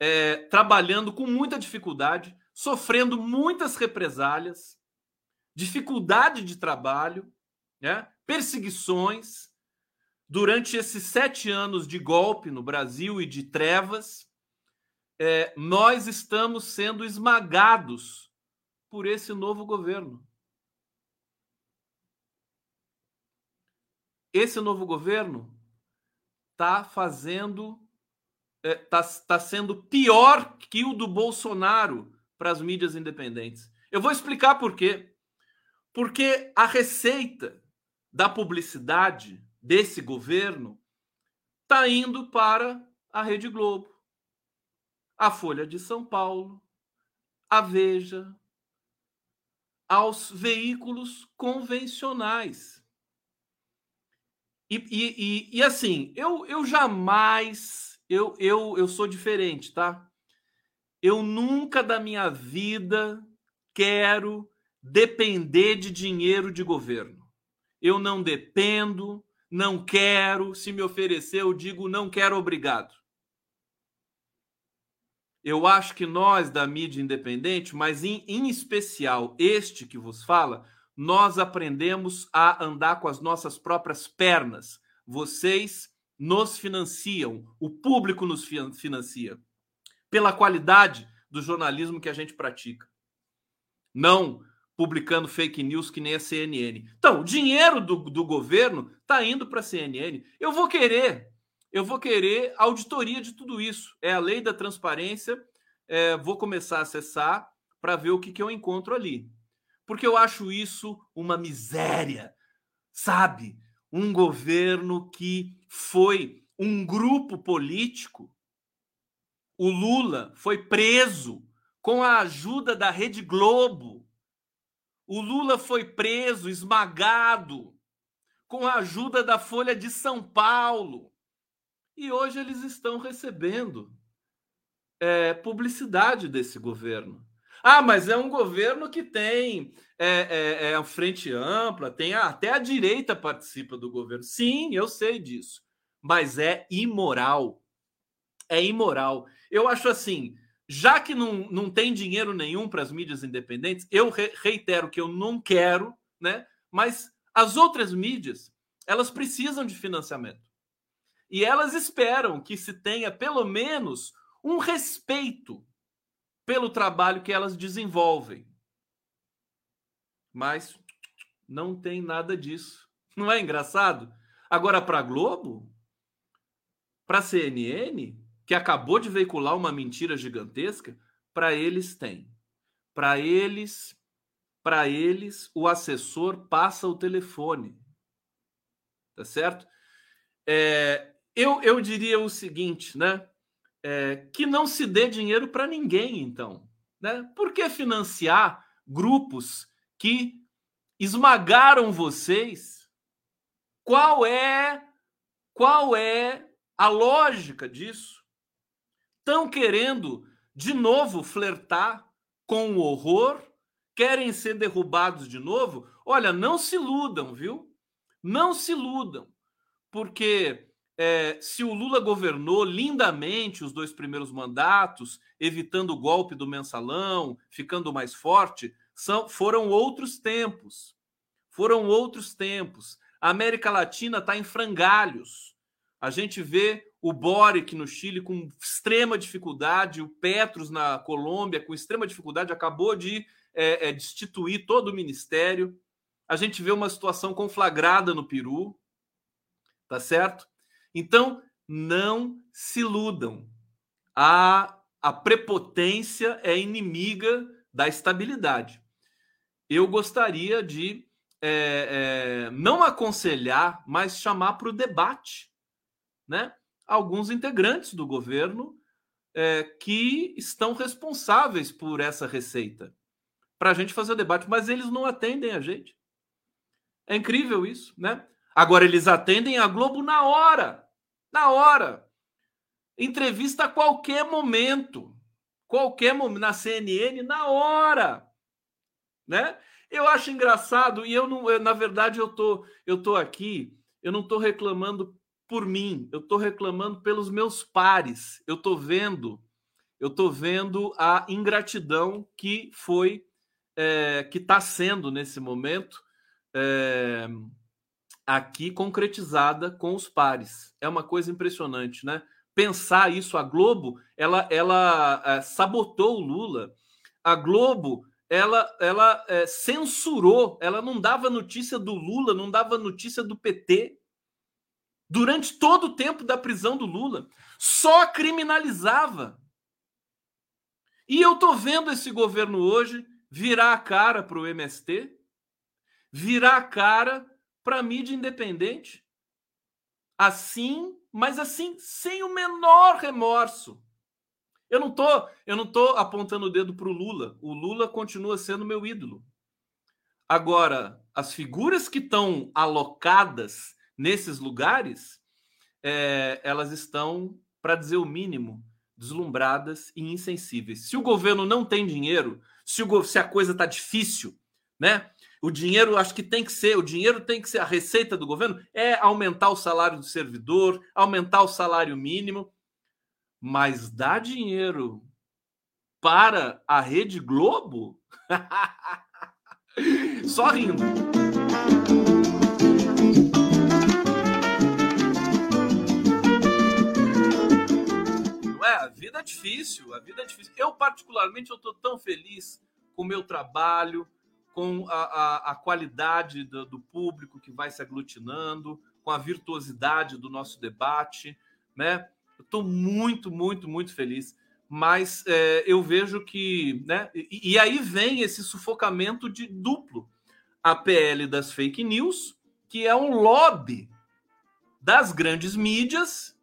é, trabalhando com muita dificuldade, sofrendo muitas represálias, dificuldade de trabalho, né? perseguições. Durante esses sete anos de golpe no Brasil e de trevas, é, nós estamos sendo esmagados por esse novo governo. Esse novo governo está fazendo, está é, tá sendo pior que o do Bolsonaro para as mídias independentes. Eu vou explicar por quê. Porque a receita da publicidade desse governo está indo para a Rede Globo, a Folha de São Paulo, a Veja, aos veículos convencionais. E, e, e, e, assim, eu, eu jamais, eu, eu, eu sou diferente, tá? Eu nunca da minha vida quero depender de dinheiro de governo. Eu não dependo, não quero. Se me oferecer, eu digo não quero, obrigado. Eu acho que nós da mídia independente, mas em, em especial este que vos fala, nós aprendemos a andar com as nossas próprias pernas. Vocês nos financiam, o público nos financia pela qualidade do jornalismo que a gente pratica. Não publicando fake news que nem a CNN. Então, o dinheiro do, do governo está indo para a CNN. Eu vou querer, eu vou querer auditoria de tudo isso. É a lei da transparência. É, vou começar a acessar para ver o que, que eu encontro ali. Porque eu acho isso uma miséria. sabe? Um governo que foi um grupo político. O Lula foi preso com a ajuda da Rede Globo. O Lula foi preso, esmagado, com a ajuda da Folha de São Paulo. E hoje eles estão recebendo é, publicidade desse governo. Ah, mas é um governo que tem é, é, é frente ampla, tem a, até a direita participa do governo. Sim, eu sei disso, mas é imoral. É imoral. Eu acho assim, já que não, não tem dinheiro nenhum para as mídias independentes, eu re, reitero que eu não quero, né? Mas as outras mídias, elas precisam de financiamento. E elas esperam que se tenha pelo menos um respeito pelo trabalho que elas desenvolvem. Mas não tem nada disso. Não é engraçado? Agora, para a Globo, para a CNN, que acabou de veicular uma mentira gigantesca, para eles tem. Para eles, para eles, o assessor passa o telefone. Tá certo? É, eu, eu diria o seguinte, né? É, que não se dê dinheiro para ninguém, então. Né? Por que financiar grupos que esmagaram vocês? Qual é qual é a lógica disso? Estão querendo de novo flertar com o horror? Querem ser derrubados de novo? Olha, não se iludam, viu? Não se iludam, porque é, se o Lula governou lindamente os dois primeiros mandatos, evitando o golpe do mensalão, ficando mais forte, são, foram outros tempos. Foram outros tempos. A América Latina está em frangalhos. A gente vê o Boric no Chile com extrema dificuldade, o Petros na Colômbia com extrema dificuldade, acabou de é, é, destituir todo o ministério. A gente vê uma situação conflagrada no Peru, tá certo? Então, não se iludam. A, a prepotência é inimiga da estabilidade. Eu gostaria de é, é, não aconselhar, mas chamar para o debate né? alguns integrantes do governo é, que estão responsáveis por essa receita para a gente fazer o debate, mas eles não atendem a gente. É incrível isso, né? Agora eles atendem a Globo na hora. Na hora. Entrevista a qualquer momento. Qualquer momento. Na CNN, na hora. Né? Eu acho engraçado, e eu não, eu, na verdade, eu tô, eu tô aqui, eu não tô reclamando por mim, eu tô reclamando pelos meus pares. Eu tô vendo, eu tô vendo a ingratidão que foi, é, que está sendo nesse momento. É, aqui concretizada com os pares. É uma coisa impressionante, né? Pensar isso, a Globo, ela, ela é, sabotou o Lula. A Globo, ela, ela é, censurou, ela não dava notícia do Lula, não dava notícia do PT. Durante todo o tempo da prisão do Lula, só criminalizava. E eu tô vendo esse governo hoje virar a cara para o MST, virar a cara para mídia independente. Assim, mas assim, sem o menor remorso. Eu não tô, eu não tô apontando o dedo para o Lula. O Lula continua sendo meu ídolo. Agora, as figuras que estão alocadas nesses lugares, é, elas estão, para dizer o mínimo, deslumbradas e insensíveis. Se o governo não tem dinheiro, se, o, se a coisa está difícil, né? O dinheiro, acho que tem que ser, o dinheiro tem que ser a receita do governo é aumentar o salário do servidor, aumentar o salário mínimo, mas dar dinheiro para a Rede Globo? Só rindo. Não é? A vida é difícil, a vida é difícil. Eu, particularmente, eu estou tão feliz com o meu trabalho, com a, a, a qualidade do, do, público que vai se aglutinando, com a virtuosidade do nosso debate, né? Estou muito, muito, muito feliz. Mas é, eu vejo que, né? E, e, aí vem esse sufocamento de duplo. A PL das fake news, que é um lobby das grandes mídias,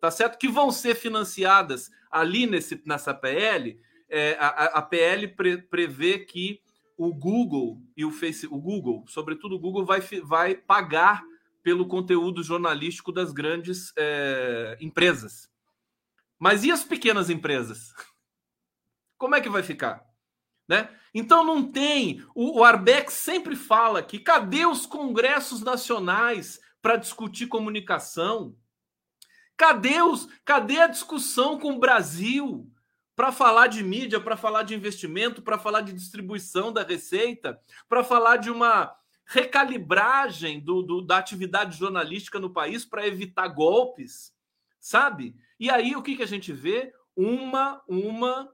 tá certo? Que vão ser financiadas ali nesse, nessa PL. É, a, a, PL pre, prevê que o Google e o Face, o Google, sobretudo o Google, vai, vai pagar pelo conteúdo jornalístico das grandes é, empresas. Mas e as pequenas empresas? Como é que vai ficar? Né? Então não tem. O, o Arbex sempre fala que cadê os congressos nacionais para discutir comunicação? Cadê os, cadê a discussão com o Brasil para falar de mídia, para falar de investimento, para falar de distribuição da receita, para falar de uma recalibragem do, do, da atividade jornalística no país para evitar golpes, sabe? E aí o que, que a gente vê? Uma, uma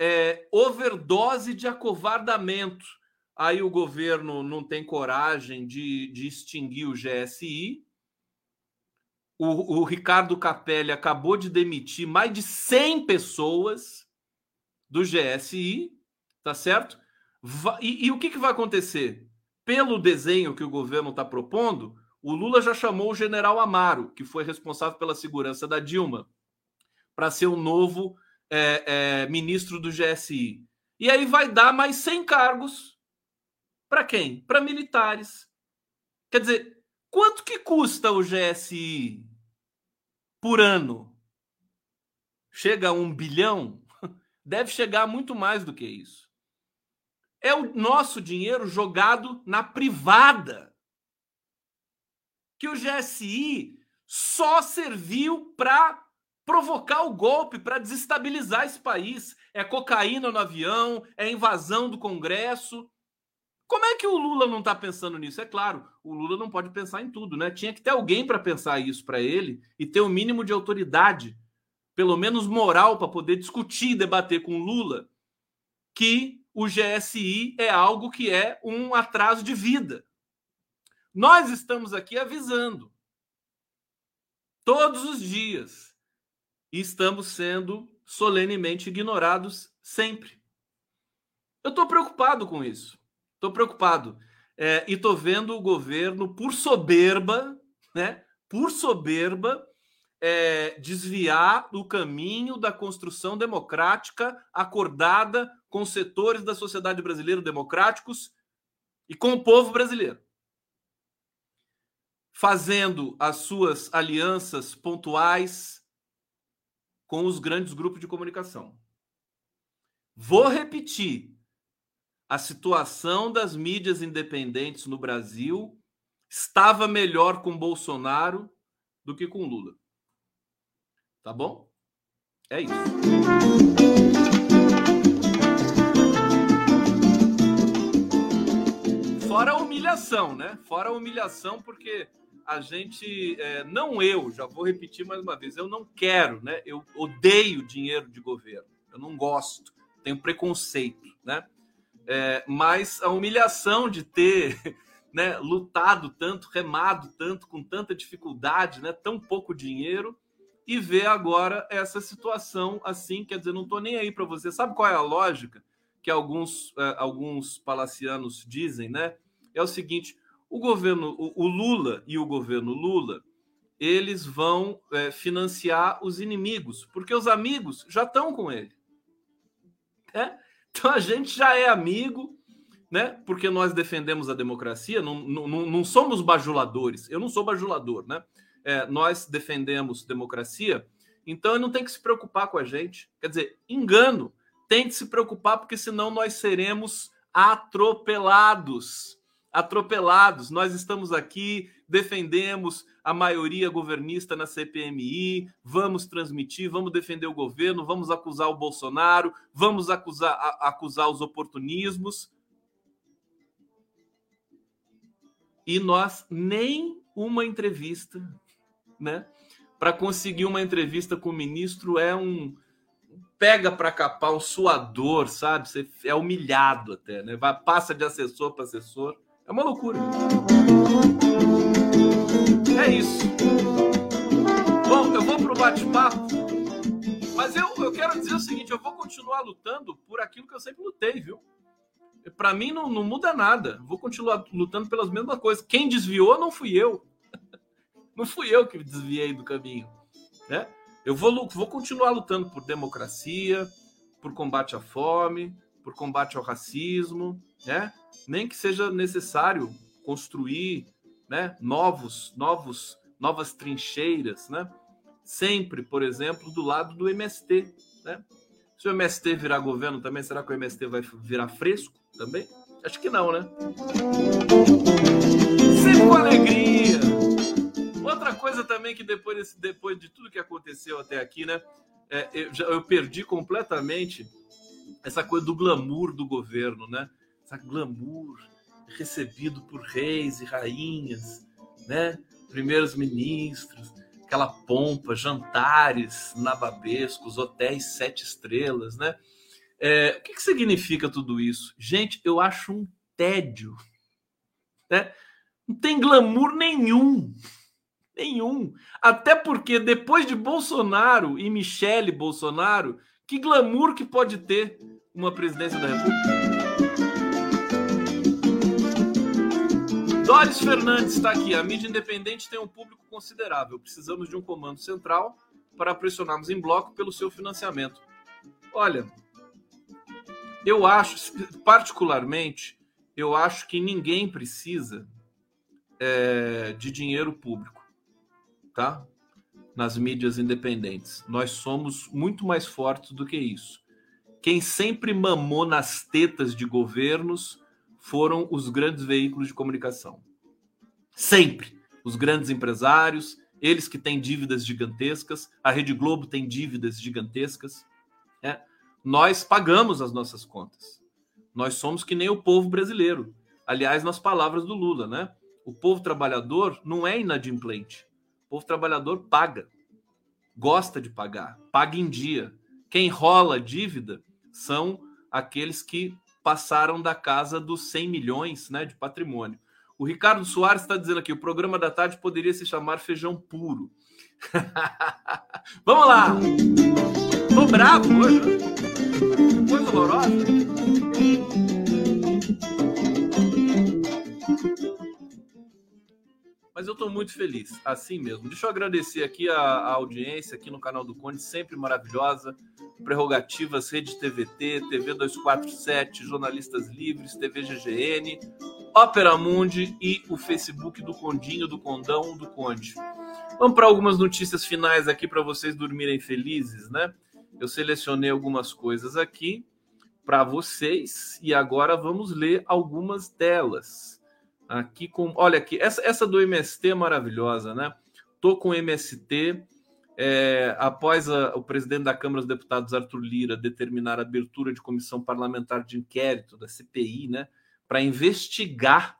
é, overdose de acovardamento. Aí o governo não tem coragem de, de extinguir o GSI. O, o Ricardo Capelli acabou de demitir mais de 100 pessoas do GSI, tá certo? E, e o que, que vai acontecer? pelo desenho que o governo está propondo, o Lula já chamou o general Amaro, que foi responsável pela segurança da Dilma, para ser o novo é, é, ministro do GSI. E aí vai dar mais 100 cargos para quem? Para militares. Quer dizer, quanto que custa o GSI por ano? Chega a um bilhão? Deve chegar muito mais do que isso é o nosso dinheiro jogado na privada. Que o GSI só serviu para provocar o golpe, para desestabilizar esse país. É cocaína no avião, é invasão do Congresso. Como é que o Lula não está pensando nisso? É claro, o Lula não pode pensar em tudo, né? Tinha que ter alguém para pensar isso para ele e ter o um mínimo de autoridade, pelo menos moral, para poder discutir e debater com o Lula que o GSI é algo que é um atraso de vida. Nós estamos aqui avisando todos os dias e estamos sendo solenemente ignorados sempre. Eu estou preocupado com isso. Estou preocupado. É, e estou vendo o governo, por soberba, né? Por soberba, é, desviar o caminho da construção democrática acordada com setores da sociedade brasileira democráticos e com o povo brasileiro. Fazendo as suas alianças pontuais com os grandes grupos de comunicação. Vou repetir: a situação das mídias independentes no Brasil estava melhor com Bolsonaro do que com Lula. Tá bom? É isso. Fora a humilhação, né? Fora a humilhação, porque a gente, é, não eu, já vou repetir mais uma vez, eu não quero, né? Eu odeio dinheiro de governo, eu não gosto, tenho preconceito, né? É, mas a humilhação de ter né, lutado tanto, remado tanto, com tanta dificuldade, né, tão pouco dinheiro, e ver agora essa situação assim, quer dizer, não estou nem aí para você. Sabe qual é a lógica que alguns, uh, alguns palacianos dizem, né? É o seguinte: o governo, o, o Lula e o governo Lula, eles vão é, financiar os inimigos, porque os amigos já estão com ele. Né? Então a gente já é amigo, né? Porque nós defendemos a democracia, não, não, não somos bajuladores. Eu não sou bajulador, né? é, nós defendemos democracia, então não tem que se preocupar com a gente. Quer dizer, engano, tem que se preocupar, porque senão nós seremos atropelados. Atropelados. Nós estamos aqui, defendemos a maioria governista na CPMI, vamos transmitir, vamos defender o governo, vamos acusar o Bolsonaro, vamos acusar, a, acusar os oportunismos. E nós nem uma entrevista né? Para conseguir uma entrevista com o ministro é um pega para capar um suador, sabe? Você é humilhado até, né? Vai, passa de assessor para assessor. É uma loucura. É isso. Bom, eu vou pro bate-papo. Mas eu, eu quero dizer o seguinte: eu vou continuar lutando por aquilo que eu sempre lutei, viu? para mim não, não muda nada. Vou continuar lutando pelas mesmas coisas. Quem desviou não fui eu. Não fui eu que desviei do caminho. Né? Eu vou, vou continuar lutando por democracia, por combate à fome, por combate ao racismo, né? Nem que seja necessário construir, né, novos, novos, novas trincheiras, né? Sempre, por exemplo, do lado do MST, né? Se o MST virar governo também, será que o MST vai virar fresco também? Acho que não, né? Sempre com alegria. Outra coisa também que depois, depois de tudo que aconteceu até aqui, né? É, eu, eu perdi completamente essa coisa do glamour do governo, né? Essa glamour recebido por reis e rainhas, né? Primeiros ministros, aquela pompa, jantares nababescos, hotéis sete estrelas, né? É, o que, que significa tudo isso? Gente, eu acho um tédio, né? Não tem glamour nenhum. Nenhum. Até porque depois de Bolsonaro e Michele Bolsonaro, que glamour que pode ter uma presidência da República? Doris Fernandes está aqui. A mídia independente tem um público considerável. Precisamos de um comando central para pressionarmos em bloco pelo seu financiamento. Olha, eu acho, particularmente, eu acho que ninguém precisa é, de dinheiro público, tá? Nas mídias independentes. Nós somos muito mais fortes do que isso. Quem sempre mamou nas tetas de governos foram os grandes veículos de comunicação. Sempre. Os grandes empresários, eles que têm dívidas gigantescas, a Rede Globo tem dívidas gigantescas. Né? Nós pagamos as nossas contas. Nós somos que nem o povo brasileiro. Aliás, nas palavras do Lula, né? O povo trabalhador não é inadimplente. Povo trabalhador paga, gosta de pagar, paga em dia. Quem rola dívida são aqueles que passaram da casa dos 100 milhões né, de patrimônio. O Ricardo Soares está dizendo aqui: o programa da tarde poderia se chamar Feijão Puro. Vamos lá! Tô bravo hoje. Coisa horrorosa. Mas eu estou muito feliz, assim mesmo. Deixa eu agradecer aqui a, a, audiência aqui no canal do Conde, sempre maravilhosa. Prerrogativas, Rede TVT, TV 247, Jornalistas Livres, TV GGN, Ópera Mundi e o Facebook do Condinho, do Condão, do Conde. Vamos para algumas notícias finais aqui para vocês dormirem felizes, né? Eu selecionei algumas coisas aqui para vocês e agora vamos ler algumas delas. Aqui com, olha aqui, essa, essa do MST é maravilhosa, né? Tô com MST é, após a, o presidente da Câmara dos Deputados Arthur Lira determinar a abertura de comissão parlamentar de inquérito da CPI, né, para investigar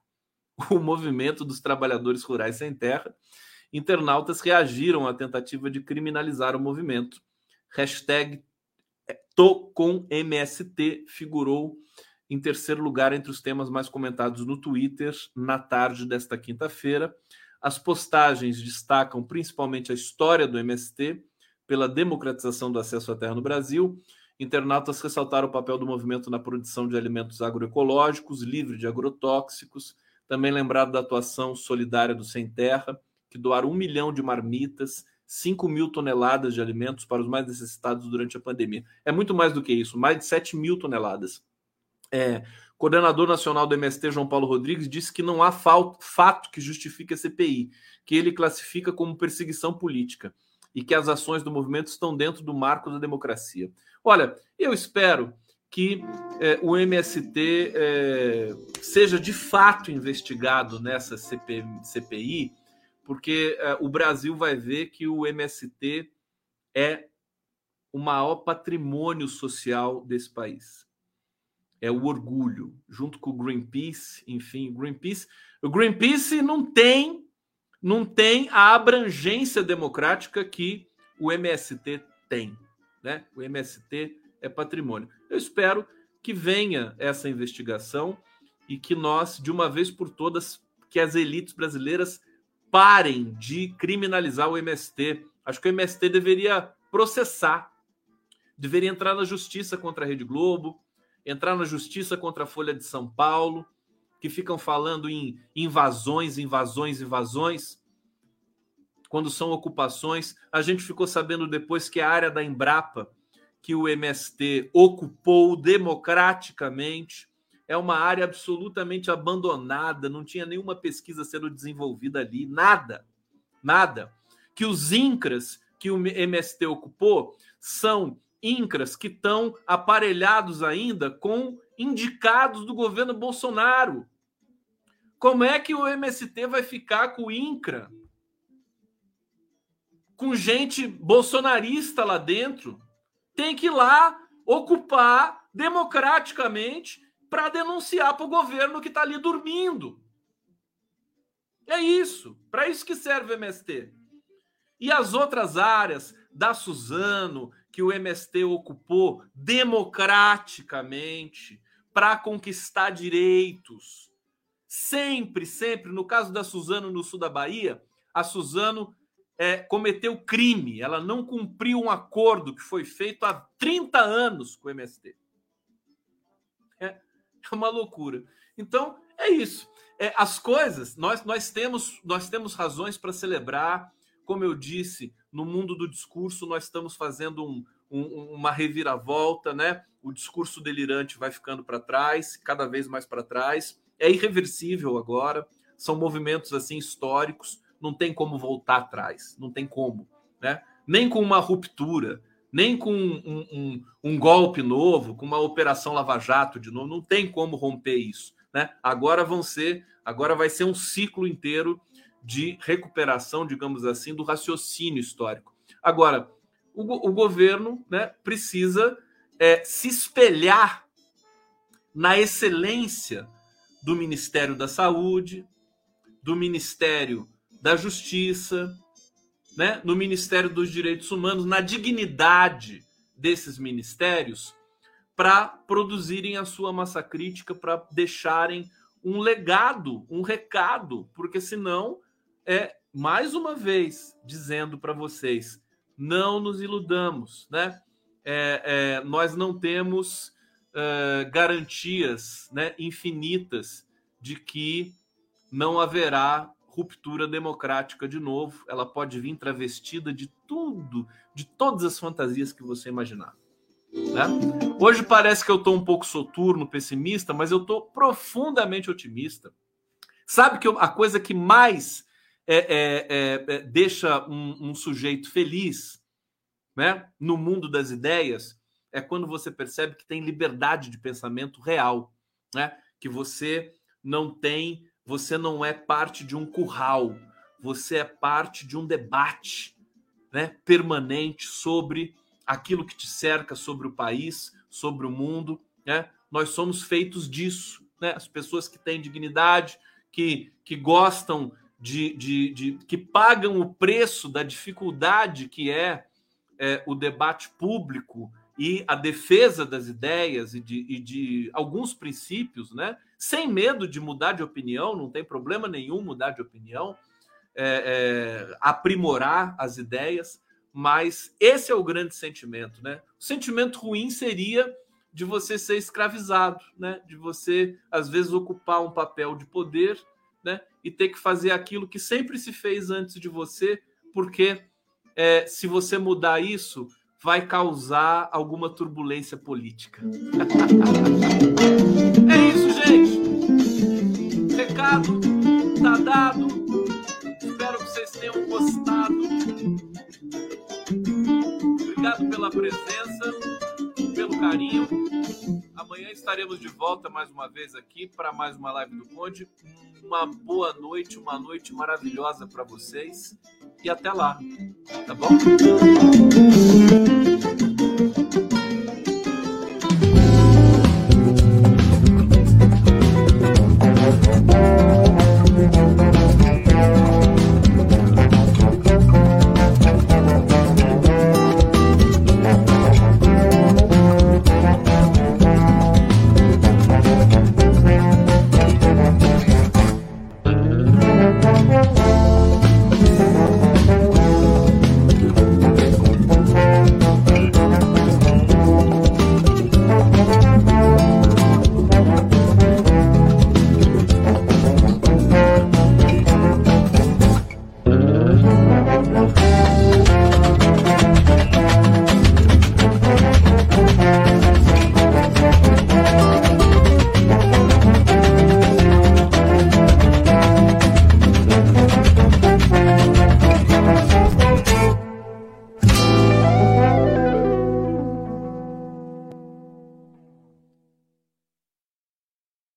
o movimento dos trabalhadores rurais sem terra, internautas reagiram à tentativa de criminalizar o movimento. Hashtag é, Tô com MST figurou em terceiro lugar entre os temas mais comentados no Twitter na tarde desta quinta-feira. As postagens destacam principalmente a história do MST pela democratização do acesso à terra no Brasil. Internautas ressaltaram o papel do movimento na produção de alimentos agroecológicos, livre de agrotóxicos. Também lembrado da atuação solidária do Sem Terra, que doaram um milhão de marmitas, 5 mil toneladas de alimentos para os mais necessitados durante a pandemia. É muito mais do que isso, mais de 7 mil toneladas. É, coordenador nacional do MST, João Paulo Rodrigues, disse que não há fato que justifique a CPI, que ele classifica como perseguição política e que as ações do movimento estão dentro do marco da democracia. Olha, eu espero que é, o MST é, seja de fato investigado nessa CP, CPI, porque é, o Brasil vai ver que o MST é o maior patrimônio social desse país é o orgulho, junto com o Greenpeace, enfim, o Greenpeace, o Greenpeace não tem não tem a abrangência democrática que o MST tem, né? O MST é patrimônio. Eu espero que venha essa investigação e que nós, de uma vez por todas, que as elites brasileiras parem de criminalizar o MST. Acho que o MST deveria processar, deveria entrar na justiça contra a Rede Globo, entrar na justiça contra a Folha de São Paulo, que ficam falando em invasões, invasões, invasões. Quando são ocupações, a gente ficou sabendo depois que a área da Embrapa, que o MST ocupou democraticamente, é uma área absolutamente abandonada, não tinha nenhuma pesquisa sendo desenvolvida ali, nada, nada. Que os INCRAS que o MST ocupou são INCRAS que estão aparelhados ainda com indicados do governo Bolsonaro. Como é que o MST vai ficar com o INCRA? Com gente bolsonarista lá dentro? Tem que ir lá ocupar democraticamente para denunciar para o governo que está ali dormindo. É isso. Para isso que serve o MST. E as outras áreas da Suzano, que o MST ocupou democraticamente para conquistar direitos. Sempre, sempre, no caso da Suzano no sul da Bahia, a Suzano é, cometeu crime, ela não cumpriu um acordo que foi feito há 30 anos com o MST. É, é uma loucura. Então, é isso. É, as coisas, nós, nós, temos, nós temos razões para celebrar como eu disse, no mundo do discurso, nós estamos fazendo um, um, uma reviravolta, né? O discurso delirante vai ficando para trás, cada vez mais para trás. É irreversível agora. São movimentos assim históricos, não tem como voltar atrás, não tem como, né? Nem com uma ruptura, nem com um, um, um, golpe novo, com uma operação Lava Jato de novo, não tem como romper isso, né? Agora vão ser, agora vai ser um ciclo inteiro de recuperação, digamos assim, do raciocínio histórico. Agora, o, o governo né, precisa é, se espelhar na excelência do Ministério da Saúde, do Ministério da Justiça, né, no Ministério dos Direitos Humanos, na dignidade desses ministérios, para produzirem a sua massa crítica, para deixarem um legado, um recado, porque senão é mais uma vez dizendo para vocês: não nos iludamos, né? É, é, nós não temos garantias né, infinitas de que não haverá ruptura democrática de novo. Ela pode vir travestida de tudo, de todas as fantasias que você imaginar. Né? Hoje parece que eu estou um pouco soturno, pessimista, mas eu estou profundamente otimista. Sabe que eu, a coisa que mais é, é, deixa um, um, sujeito feliz né, no mundo das ideias é quando você percebe que tem liberdade de pensamento real, né? que você não tem, você não é parte de um curral, você é parte de um debate né, permanente sobre aquilo que te cerca, sobre o país, sobre o mundo. Né? Nós somos feitos disso. Né? As pessoas que têm dignidade, que, que gostam de, de, de, que pagam o preço da dificuldade que é, é, o debate público e a defesa das ideias e de, e de alguns princípios, né? sem medo de mudar de opinião, não tem problema nenhum mudar de opinião, é, é, aprimorar as ideias, mas esse é o grande sentimento. Né? O sentimento ruim seria de você ser escravizado, né? de você, às vezes, ocupar um papel de poder né? E ter que fazer aquilo que sempre se fez antes de você, porque é, se você mudar isso, vai causar alguma turbulência política. é isso, gente. Recado tá dado. Espero que vocês tenham gostado. Obrigado pela presença, pelo carinho. Amanhã estaremos de volta mais uma vez aqui para mais uma live do Conde. Uma boa noite, uma noite maravilhosa para vocês e até lá, tá bom?